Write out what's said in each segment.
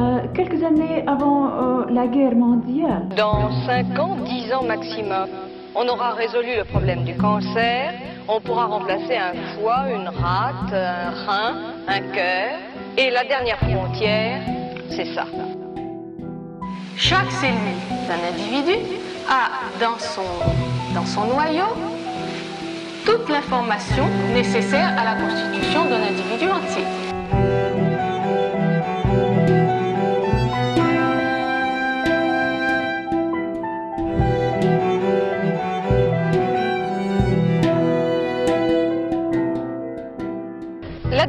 euh, quelques années avant euh, la guerre mondiale. Dans 5 ans, 10 ans maximum, on aura résolu le problème du cancer, on pourra remplacer un foie, une rate, un rein, un cœur, et la dernière frontière, c'est ça. Chaque cellule d'un individu a dans son, dans son noyau toute l'information nécessaire à la constitution d'un individu entier.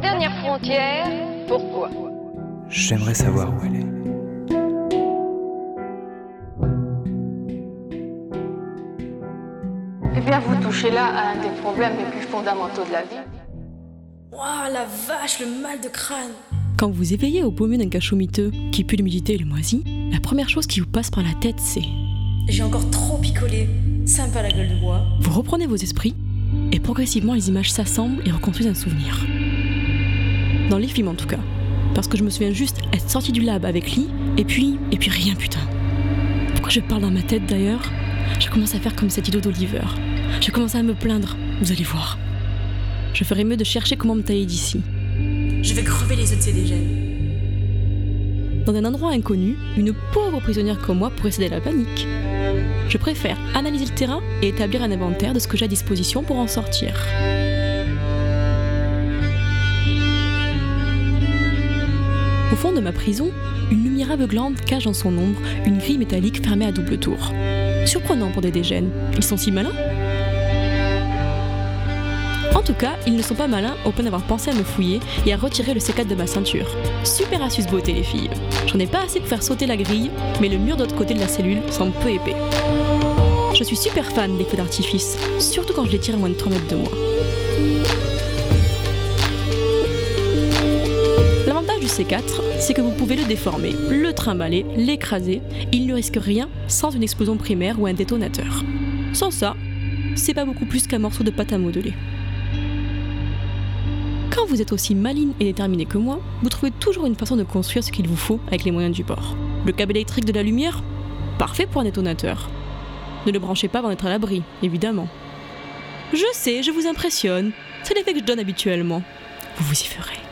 Dernière frontière, pourquoi? J'aimerais savoir où elle est. Eh bien, vous touchez là à un des problèmes les plus fondamentaux de la vie. Waouh, la vache, le mal de crâne Quand vous éveillez au beau milieu d'un cachot miteux qui pue l'humidité et le moisi, la première chose qui vous passe par la tête, c'est J'ai encore trop picolé. Sympa la gueule de bois. vous reprenez vos esprits et progressivement les images s'assemblent et reconstruisent un souvenir. Dans les films en tout cas. Parce que je me souviens juste être sorti du lab avec Lee et puis, et puis rien putain. Pourquoi je parle dans ma tête d'ailleurs? Je commence à faire comme cet idiot d'Oliver. Je commence à me plaindre, vous allez voir. Je ferais mieux de chercher comment me tailler d'ici. Je vais crever les ces dégènes. Dans un endroit inconnu, une pauvre prisonnière comme moi pourrait céder à la panique. Je préfère analyser le terrain et établir un inventaire de ce que j'ai à disposition pour en sortir. Au fond de ma prison, une lumière aveuglante cache dans son ombre une grille métallique fermée à double tour. Surprenant pour des dégènes. Ils sont si malins En tout cas, ils ne sont pas malins au point d'avoir pensé à me fouiller et à retirer le C4 de ma ceinture. Super astuce beauté les filles. J'en ai pas assez pour faire sauter la grille, mais le mur de l'autre côté de la cellule semble peu épais. Je suis super fan des feux d'artifice, surtout quand je les tire à moins de 3 mètres de moi. Du C4, c'est que vous pouvez le déformer, le trimballer, l'écraser, il ne risque rien sans une explosion primaire ou un détonateur. Sans ça, c'est pas beaucoup plus qu'un morceau de pâte à modeler. Quand vous êtes aussi maligne et déterminé que moi, vous trouvez toujours une façon de construire ce qu'il vous faut avec les moyens du bord. Le câble électrique de la lumière Parfait pour un détonateur. Ne le branchez pas avant d'être à l'abri, évidemment. Je sais, je vous impressionne. C'est l'effet que je donne habituellement. Vous vous y ferez.